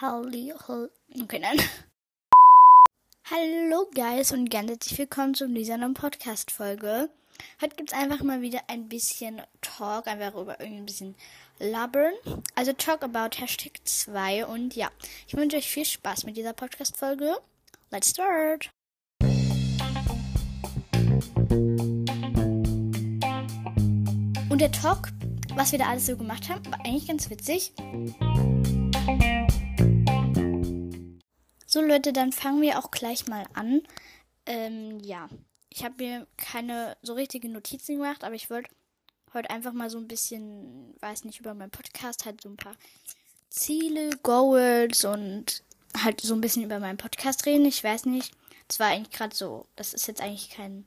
Halli, hall. Okay, nein. Hallo Guys und ganz herzlich willkommen zu dieser neuen Podcast-Folge. Heute gibt es einfach mal wieder ein bisschen Talk, einfach über irgendwie ein bisschen labern. Also Talk about Hashtag 2 und ja, ich wünsche euch viel Spaß mit dieser Podcast-Folge. Let's start! Und der Talk, was wir da alles so gemacht haben, war eigentlich ganz witzig. So Leute, dann fangen wir auch gleich mal an. Ähm, ja, ich habe mir keine so richtigen Notizen gemacht, aber ich wollte heute einfach mal so ein bisschen, weiß nicht, über meinen Podcast halt so ein paar Ziele, Goals und halt so ein bisschen über meinen Podcast reden. Ich weiß nicht, es war eigentlich gerade so, das ist jetzt eigentlich kein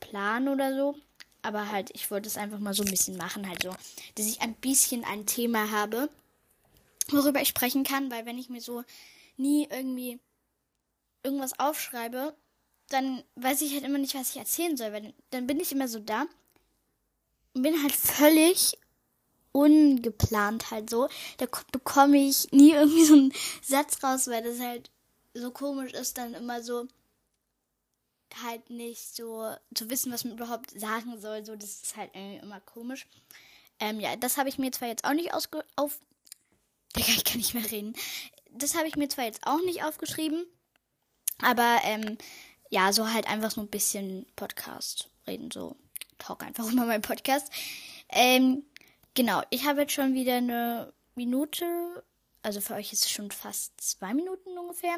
Plan oder so, aber halt, ich wollte es einfach mal so ein bisschen machen, halt so, dass ich ein bisschen ein Thema habe, worüber ich sprechen kann, weil wenn ich mir so nie irgendwie irgendwas aufschreibe, dann weiß ich halt immer nicht, was ich erzählen soll, weil dann bin ich immer so da und bin halt völlig ungeplant halt so. Da bekomme ich nie irgendwie so einen Satz raus, weil das halt so komisch ist, dann immer so halt nicht so zu wissen, was man überhaupt sagen soll. So, das ist halt irgendwie immer komisch. Ähm, ja, das habe ich mir zwar jetzt auch nicht ausge auf. Digga, ich kann nicht mehr reden. Das habe ich mir zwar jetzt auch nicht aufgeschrieben, aber ähm, ja, so halt einfach so ein bisschen Podcast reden, so talk einfach über meinen Podcast. Ähm, genau, ich habe jetzt schon wieder eine Minute, also für euch ist es schon fast zwei Minuten ungefähr,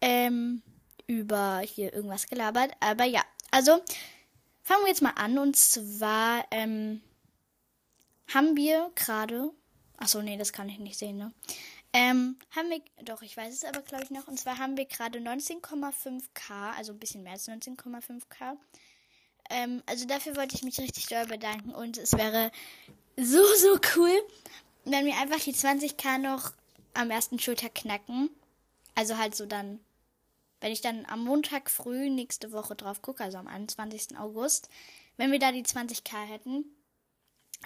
ähm, über hier irgendwas gelabert. Aber ja, also fangen wir jetzt mal an und zwar ähm, haben wir gerade, achso, nee, das kann ich nicht sehen, ne? Ähm, haben wir, doch, ich weiß es aber, glaube ich, noch. Und zwar haben wir gerade 19,5k, also ein bisschen mehr als 19,5k. Ähm, also dafür wollte ich mich richtig doll bedanken. Und es wäre so, so cool, wenn wir einfach die 20k noch am ersten Schultag knacken. Also halt so dann, wenn ich dann am Montag früh nächste Woche drauf gucke, also am 21. August, wenn wir da die 20k hätten.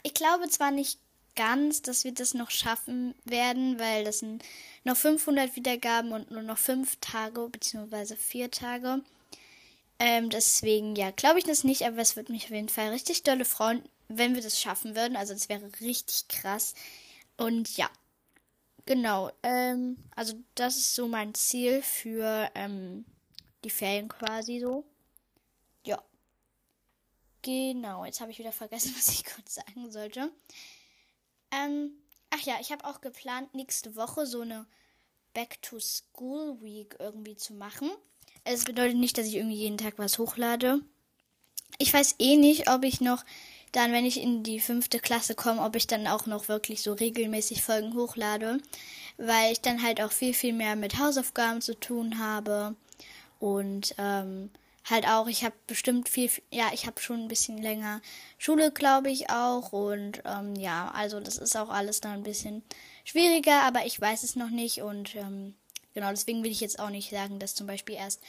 Ich glaube zwar nicht ganz, dass wir das noch schaffen werden, weil das sind noch 500 Wiedergaben und nur noch 5 Tage bzw. 4 Tage. Ähm, deswegen, ja, glaube ich das nicht, aber es würde mich auf jeden Fall richtig dolle freuen, wenn wir das schaffen würden. Also das wäre richtig krass. Und ja, genau. Ähm, also das ist so mein Ziel für ähm, die Ferien quasi so. Ja. Genau, jetzt habe ich wieder vergessen, was ich kurz sagen sollte. Ähm, ach ja, ich habe auch geplant, nächste Woche so eine Back-to-School Week irgendwie zu machen. Es bedeutet nicht, dass ich irgendwie jeden Tag was hochlade. Ich weiß eh nicht, ob ich noch dann, wenn ich in die fünfte Klasse komme, ob ich dann auch noch wirklich so regelmäßig Folgen hochlade, weil ich dann halt auch viel, viel mehr mit Hausaufgaben zu tun habe und ähm, halt auch, ich habe bestimmt viel, ja, ich habe schon ein bisschen länger Schule, glaube ich auch. Und ähm, ja, also das ist auch alles dann ein bisschen schwieriger, aber ich weiß es noch nicht. Und ähm, genau, deswegen will ich jetzt auch nicht sagen, dass zum Beispiel erst,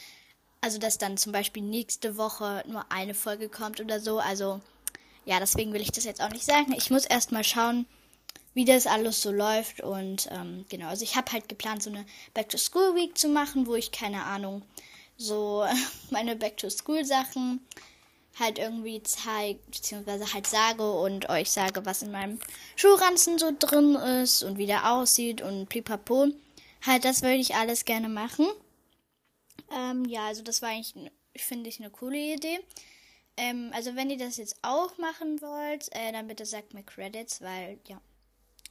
also dass dann zum Beispiel nächste Woche nur eine Folge kommt oder so. Also ja, deswegen will ich das jetzt auch nicht sagen. Ich muss erst mal schauen, wie das alles so läuft. Und ähm, genau, also ich habe halt geplant, so eine Back-to-School-Week zu machen, wo ich keine Ahnung so meine Back-to-School-Sachen halt irgendwie zeige, beziehungsweise halt sage und euch sage, was in meinem Schulranzen so drin ist und wie der aussieht und pipapo. Halt, das würde ich alles gerne machen. Ähm, ja, also das war eigentlich, finde ich, eine coole Idee. Ähm, also wenn ihr das jetzt auch machen wollt, äh, dann bitte sagt mir Credits, weil, ja,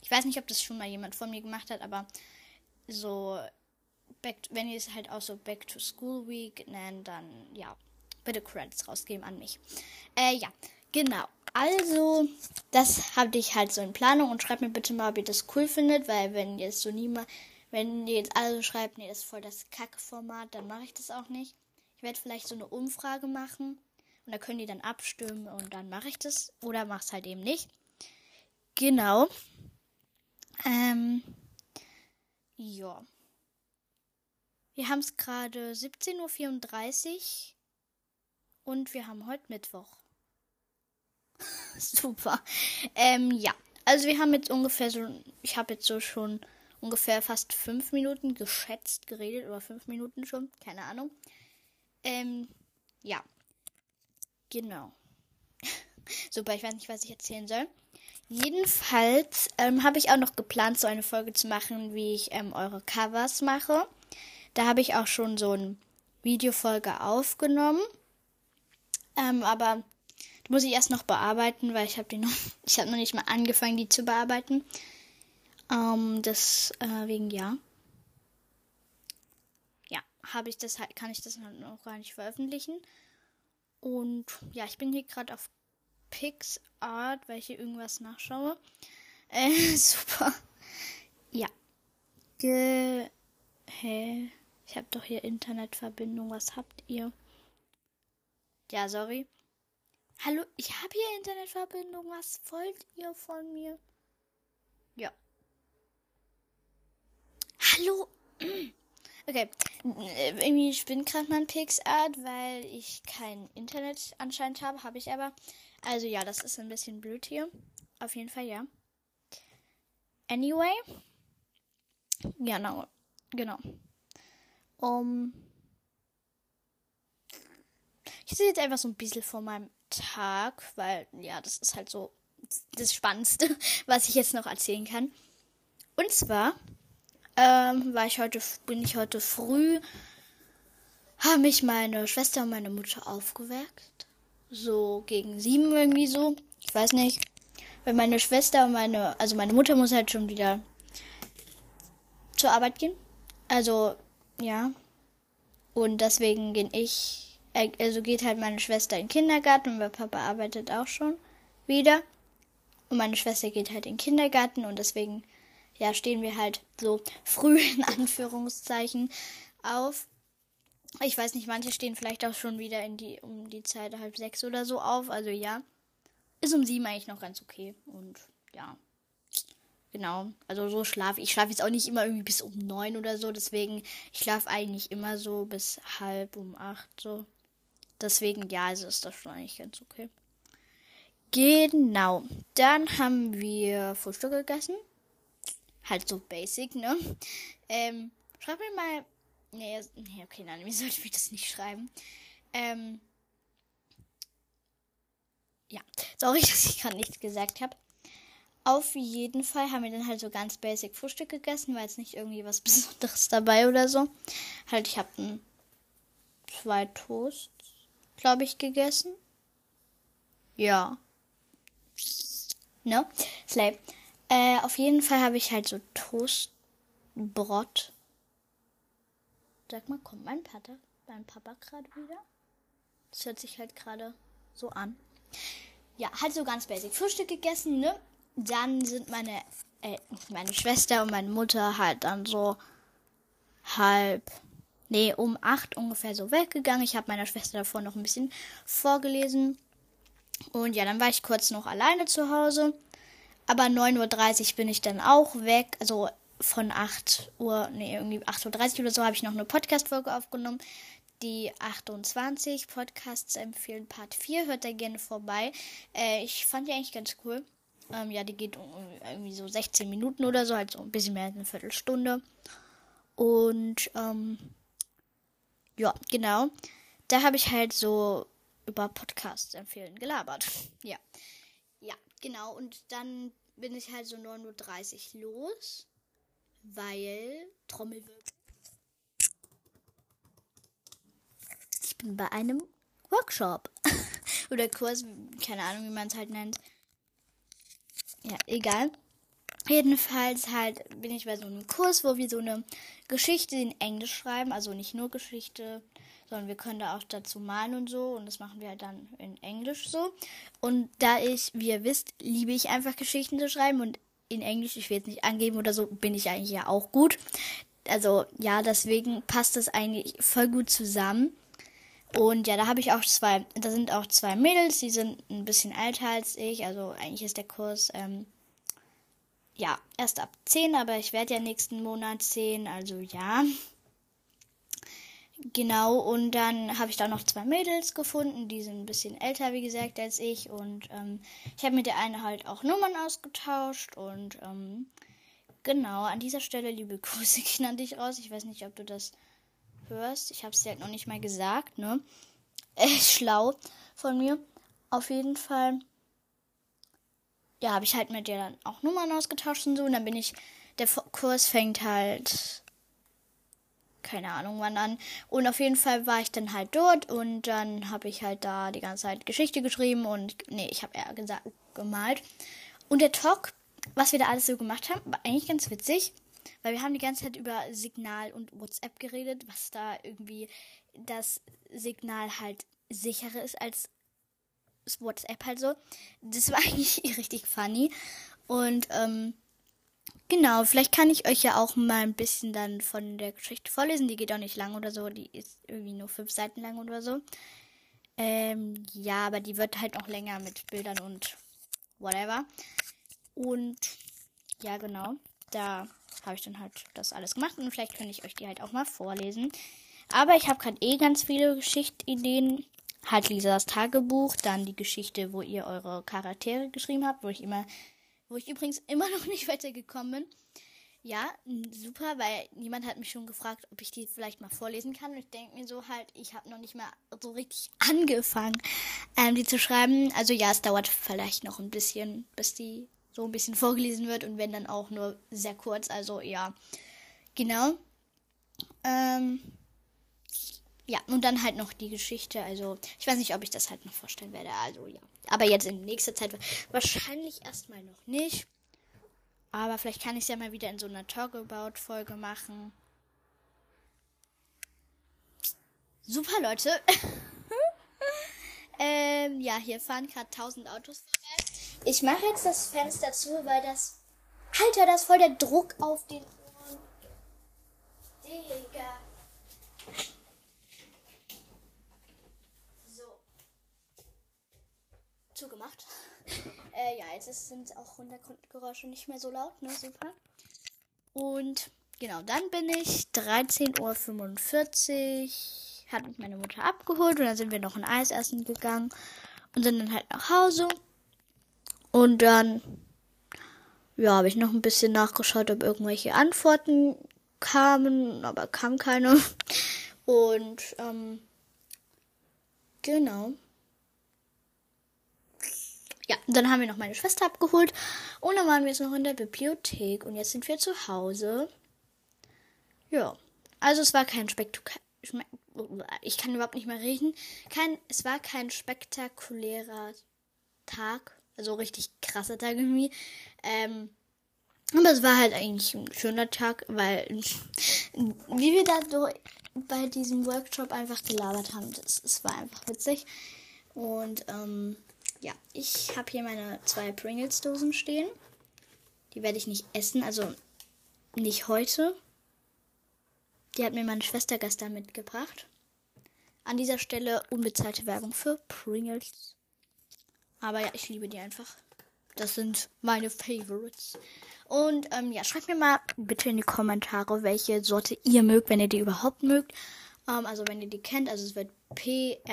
ich weiß nicht, ob das schon mal jemand von mir gemacht hat, aber so back, wenn ihr es halt auch so Back to School Week nennt, dann ja, bitte Credits rausgeben an mich. Äh, ja, genau. Also, das hatte ich halt so in Planung und schreibt mir bitte mal, ob ihr das cool findet, weil wenn ihr es so niemand, wenn ihr jetzt alle so schreibt, nee, das ist voll das Kackformat, dann mache ich das auch nicht. Ich werde vielleicht so eine Umfrage machen und da können die dann abstimmen und dann mache ich das oder mache es halt eben nicht. Genau. Ähm, ja. Wir haben es gerade 17.34 Uhr und wir haben heute Mittwoch. Super. Ähm, ja. Also wir haben jetzt ungefähr so, ich habe jetzt so schon ungefähr fast fünf Minuten geschätzt geredet oder fünf Minuten schon, keine Ahnung. Ähm, ja. Genau. Super, ich weiß nicht, was ich erzählen soll. Jedenfalls ähm, habe ich auch noch geplant, so eine Folge zu machen, wie ich ähm, eure Covers mache. Da habe ich auch schon so eine Videofolge aufgenommen. Ähm, aber die muss ich erst noch bearbeiten, weil ich habe die noch, ich habe noch nicht mal angefangen, die zu bearbeiten. Ähm, deswegen äh, ja. Ja, habe ich das halt, kann ich das noch gar nicht veröffentlichen. Und ja, ich bin hier gerade auf PixArt, weil ich hier irgendwas nachschaue. Äh, super. Ja. Ge Hä? Ich habe doch hier Internetverbindung. Was habt ihr? Ja, sorry. Hallo, ich habe hier Internetverbindung. Was wollt ihr von mir? Ja. Hallo. Okay. Irgendwie spinnt gerade mein PixArt, weil ich kein Internet anscheinend habe. Habe ich aber. Also ja, das ist ein bisschen blöd hier. Auf jeden Fall, ja. Anyway. Genau. Genau. Um. Ich sehe jetzt einfach so ein bisschen vor meinem Tag, weil ja, das ist halt so das Spannendste, was ich jetzt noch erzählen kann. Und zwar ähm, war ich heute, bin ich heute früh, haben mich meine Schwester und meine Mutter aufgeweckt. So gegen sieben irgendwie so. Ich weiß nicht. Weil meine Schwester und meine, also meine Mutter muss halt schon wieder zur Arbeit gehen. Also, ja. Und deswegen gehe ich, äh, also geht halt meine Schwester in den Kindergarten und mein Papa arbeitet auch schon wieder. Und meine Schwester geht halt in den Kindergarten und deswegen, ja, stehen wir halt so früh in Anführungszeichen auf. Ich weiß nicht, manche stehen vielleicht auch schon wieder in die, um die Zeit halb sechs oder so auf. Also ja, ist um sieben eigentlich noch ganz okay. Und ja, genau. Also so schlafe ich. Ich schlafe jetzt auch nicht immer irgendwie bis um neun oder so. Deswegen, ich schlafe eigentlich immer so bis halb um acht so. Deswegen, ja, also ist das schon eigentlich ganz okay. Genau. Dann haben wir Frühstück gegessen. Halt so basic, ne? Ähm, schreib mir mal. Nee, nee okay, nein, wie sollte ich das nicht schreiben? Ähm. Ja, sorry, dass ich gerade nichts gesagt habe. Auf jeden Fall haben wir dann halt so ganz basic Frühstück gegessen, war jetzt nicht irgendwie was Besonderes dabei oder so. Halt, ich habe zwei Toasts, glaube ich, gegessen. Ja. Ne? Slay. Äh, auf jeden Fall habe ich halt so Toastbrot. Sag mal, kommt mein Vater, mein Papa gerade wieder? Das hört sich halt gerade so an. Ja, halt so ganz basic. Frühstück gegessen, ne? Dann sind meine, äh, meine Schwester und meine Mutter halt dann so halb, nee, um acht ungefähr so weggegangen. Ich habe meiner Schwester davor noch ein bisschen vorgelesen. Und ja, dann war ich kurz noch alleine zu Hause. Aber 9.30 Uhr bin ich dann auch weg. Also von 8 Uhr, nee, irgendwie 8.30 Uhr oder so habe ich noch eine Podcast-Folge aufgenommen. Die 28 Podcasts empfehlen Part 4. Hört da gerne vorbei. Äh, ich fand die eigentlich ganz cool. Ähm, ja, die geht irgendwie so 16 Minuten oder so, halt so ein bisschen mehr als eine Viertelstunde. Und ähm, ja, genau. Da habe ich halt so über Podcasts empfehlen gelabert. ja. Ja, genau. Und dann bin ich halt so 9.30 Uhr los, weil Trommelwirbel. Ich bin bei einem Workshop. Oder Kurs, keine Ahnung, wie man es halt nennt. Ja, egal. Jedenfalls halt bin ich bei so einem Kurs, wo wir so eine Geschichte in Englisch schreiben, also nicht nur Geschichte, sondern wir können da auch dazu malen und so und das machen wir halt dann in Englisch so. Und da ich, wie ihr wisst, liebe ich einfach Geschichten zu schreiben und in Englisch, ich will jetzt nicht angeben oder so, bin ich eigentlich ja auch gut. Also ja, deswegen passt das eigentlich voll gut zusammen. Und ja, da habe ich auch zwei, da sind auch zwei Mädels, die sind ein bisschen älter als ich. Also eigentlich ist der Kurs ähm, ja erst ab 10, aber ich werde ja nächsten Monat 10, also ja. Genau, und dann habe ich da noch zwei Mädels gefunden, die sind ein bisschen älter, wie gesagt, als ich. Und ähm, ich habe mit der einen halt auch Nummern ausgetauscht und ähm, genau, an dieser Stelle liebe Grüße an dich raus. Ich weiß nicht, ob du das hörst. Ich habe es dir halt noch nicht mal gesagt, ne? Echt schlau von mir. Auf jeden Fall. Ja, habe ich halt mit dir dann auch Nummern ausgetauscht und so. Und dann bin ich. Der Kurs fängt halt. Keine Ahnung wann an. Und auf jeden Fall war ich dann halt dort und dann habe ich halt da die ganze Zeit Geschichte geschrieben und. Nee, ich habe eher gesagt gemalt. Und der Talk, was wir da alles so gemacht haben, war eigentlich ganz witzig. Weil wir haben die ganze Zeit über Signal und WhatsApp geredet, was da irgendwie das Signal halt sicherer ist als WhatsApp halt so. Das war eigentlich richtig funny. Und ähm, genau, vielleicht kann ich euch ja auch mal ein bisschen dann von der Geschichte vorlesen. Die geht auch nicht lang oder so. Die ist irgendwie nur fünf Seiten lang oder so. Ähm, ja, aber die wird halt noch länger mit Bildern und whatever. Und ja, genau. Da habe ich dann halt das alles gemacht und vielleicht könnte ich euch die halt auch mal vorlesen. Aber ich habe gerade eh ganz viele Geschichtideen. Halt Lisas Tagebuch, dann die Geschichte, wo ihr eure Charaktere geschrieben habt, wo ich immer, wo ich übrigens immer noch nicht weitergekommen bin. Ja, super, weil niemand hat mich schon gefragt, ob ich die vielleicht mal vorlesen kann. Und ich denke mir so halt, ich habe noch nicht mal so richtig angefangen, ähm, die zu schreiben. Also ja, es dauert vielleicht noch ein bisschen, bis die so ein bisschen vorgelesen wird und wenn dann auch nur sehr kurz. Also ja, genau. Ähm, ja, und dann halt noch die Geschichte. Also ich weiß nicht, ob ich das halt noch vorstellen werde. Also ja. Aber jetzt in nächster Zeit wahrscheinlich erstmal noch nicht. Aber vielleicht kann ich es ja mal wieder in so einer Talk-About-Folge machen. Super, Leute. ähm, ja, hier fahren gerade 1000 Autos vorbei. Ich mache jetzt das Fenster zu, weil das. Alter, das ist voll der Druck auf den Ohren. Digga. So. Zugemacht. äh, ja, jetzt sind auch Hintergrundgeräusche nicht mehr so laut, ne? Super. Und genau, dann bin ich 13.45 Uhr. Hat mich meine Mutter abgeholt und dann sind wir noch ein Eis essen gegangen und sind dann halt nach Hause. Und dann, ja, habe ich noch ein bisschen nachgeschaut, ob irgendwelche Antworten kamen, aber kam keine. Und, ähm, genau. Ja, dann haben wir noch meine Schwester abgeholt und dann waren wir jetzt noch in der Bibliothek und jetzt sind wir zu Hause. Ja, also es war kein spektakulär. Ich kann überhaupt nicht mehr reden. Kein, es war kein spektakulärer Tag. Also richtig krasser Tag irgendwie. Ähm, aber es war halt eigentlich ein schöner Tag, weil wie wir da so bei diesem Workshop einfach gelabert haben, das, das war einfach witzig. Und ähm, ja, ich habe hier meine zwei Pringles-Dosen stehen. Die werde ich nicht essen, also nicht heute. Die hat mir meine Schwester gestern mitgebracht. An dieser Stelle unbezahlte Werbung für Pringles. Aber ja, ich liebe die einfach. Das sind meine Favorites. Und ähm, ja, schreibt mir mal bitte in die Kommentare, welche Sorte ihr mögt, wenn ihr die überhaupt mögt. Ähm, also wenn ihr die kennt, also es wird P-R-I-N-G-L-E-S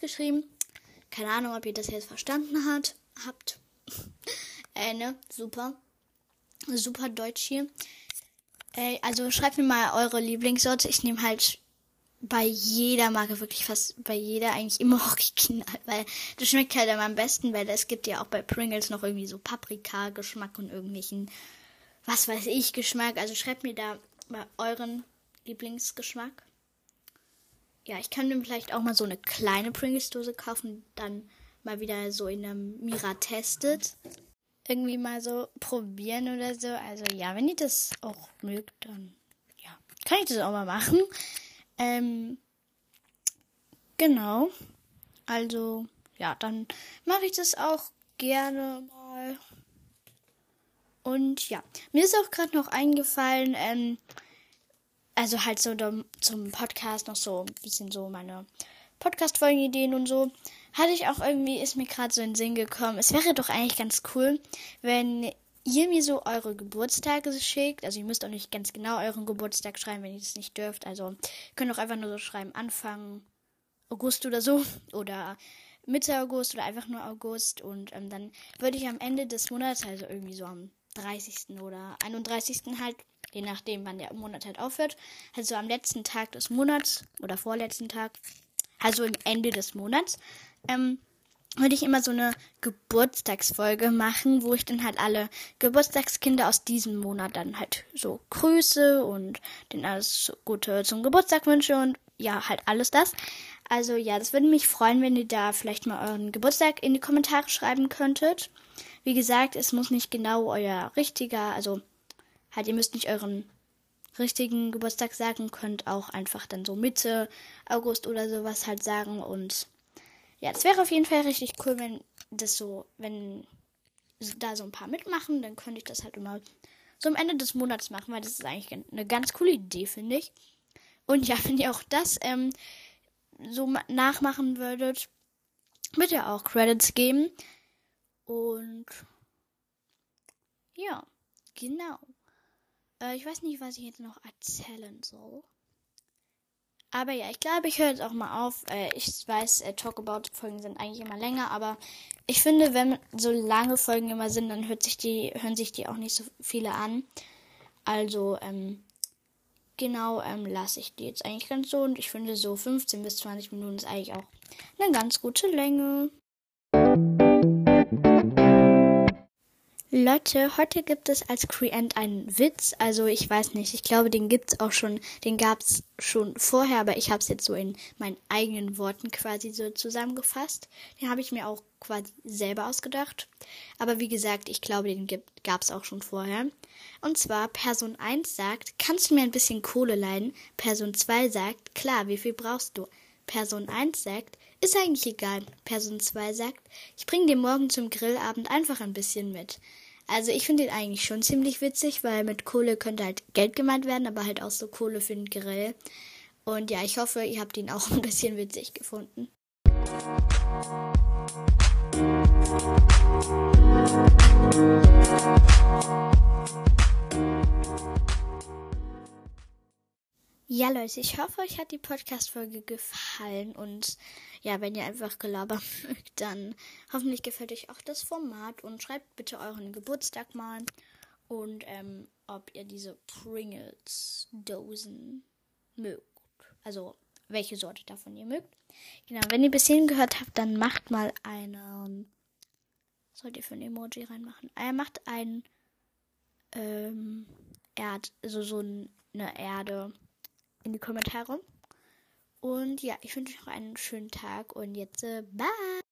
geschrieben. Keine Ahnung, ob ihr das jetzt verstanden hat, habt. äh, ne? Super. Super Deutsch hier. Äh, also schreibt mir mal eure Lieblingssorte. Ich nehme halt bei jeder Marke, wirklich fast bei jeder eigentlich immer original, weil das schmeckt halt am besten, weil es gibt ja auch bei Pringles noch irgendwie so Paprika-Geschmack und irgendwelchen, was weiß ich, Geschmack. Also schreibt mir da mal euren Lieblingsgeschmack. Ja, ich kann mir vielleicht auch mal so eine kleine Pringles-Dose kaufen, dann mal wieder so in einem Mira testet. Irgendwie mal so probieren oder so. Also ja, wenn ihr das auch mögt, dann ja, kann ich das auch mal machen. Ähm, genau. Also, ja, dann mache ich das auch gerne mal. Und ja, mir ist auch gerade noch eingefallen, ähm, also halt so zum Podcast noch so ein bisschen so meine Podcast-Folgen-Ideen und so. Hatte ich auch irgendwie, ist mir gerade so in den Sinn gekommen. Es wäre doch eigentlich ganz cool, wenn ihr mir so eure Geburtstage schickt. Also ihr müsst auch nicht ganz genau euren Geburtstag schreiben, wenn ihr das nicht dürft. Also könnt auch einfach nur so schreiben, Anfang August oder so. Oder Mitte August oder einfach nur August. Und ähm, dann würde ich am Ende des Monats, also irgendwie so am 30. oder 31. halt, je nachdem, wann der Monat halt aufhört, also am letzten Tag des Monats oder vorletzten Tag, also im Ende des Monats, ähm, würde ich immer so eine Geburtstagsfolge machen, wo ich dann halt alle Geburtstagskinder aus diesem Monat dann halt so grüße und denen alles Gute zum Geburtstag wünsche und ja, halt alles das. Also ja, das würde mich freuen, wenn ihr da vielleicht mal euren Geburtstag in die Kommentare schreiben könntet. Wie gesagt, es muss nicht genau euer richtiger, also halt, ihr müsst nicht euren richtigen Geburtstag sagen, könnt auch einfach dann so Mitte August oder sowas halt sagen und ja, es wäre auf jeden Fall richtig cool, wenn das so, wenn da so ein paar mitmachen, dann könnte ich das halt immer so am Ende des Monats machen, weil das ist eigentlich eine ganz coole Idee, finde ich. Und ja, wenn ihr auch das ähm, so nachmachen würdet, bitte auch Credits geben. Und ja, genau. Äh, ich weiß nicht, was ich jetzt noch erzählen soll. Aber ja, ich glaube, ich höre jetzt auch mal auf. Äh, ich weiß, äh, Talk About Folgen sind eigentlich immer länger, aber ich finde, wenn so lange Folgen immer sind, dann hört sich die, hören sich die auch nicht so viele an. Also, ähm, genau, ähm, lasse ich die jetzt eigentlich ganz so. Und ich finde, so 15 bis 20 Minuten ist eigentlich auch eine ganz gute Länge. Leute, heute gibt es als Creant einen Witz. Also ich weiß nicht, ich glaube, den gibt's auch schon, den gab's schon vorher, aber ich habe es jetzt so in meinen eigenen Worten quasi so zusammengefasst. Den habe ich mir auch quasi selber ausgedacht. Aber wie gesagt, ich glaube, den gibt, gab's auch schon vorher. Und zwar Person 1 sagt, kannst du mir ein bisschen Kohle leihen? Person 2 sagt, klar, wie viel brauchst du? Person 1 sagt, ist eigentlich egal. Person 2 sagt, ich bring dir morgen zum Grillabend einfach ein bisschen mit. Also ich finde den eigentlich schon ziemlich witzig, weil mit Kohle könnte halt Geld gemeint werden, aber halt auch so Kohle für den Grill. Und ja, ich hoffe, ihr habt ihn auch ein bisschen witzig gefunden. Ja, Leute, ich hoffe, euch hat die Podcast-Folge gefallen. Und ja, wenn ihr einfach gelabert mögt, dann hoffentlich gefällt euch auch das Format. Und schreibt bitte euren Geburtstag mal. Und ähm, ob ihr diese Pringles-Dosen mögt. Also, welche Sorte davon ihr mögt. Genau, wenn ihr bis hierhin gehört habt, dann macht mal eine. Sollt ihr für ein Emoji reinmachen? Er macht ein. Ähm, Erd. Also so eine Erde in die Kommentare. Und ja, ich wünsche euch noch einen schönen Tag und jetzt äh, bye!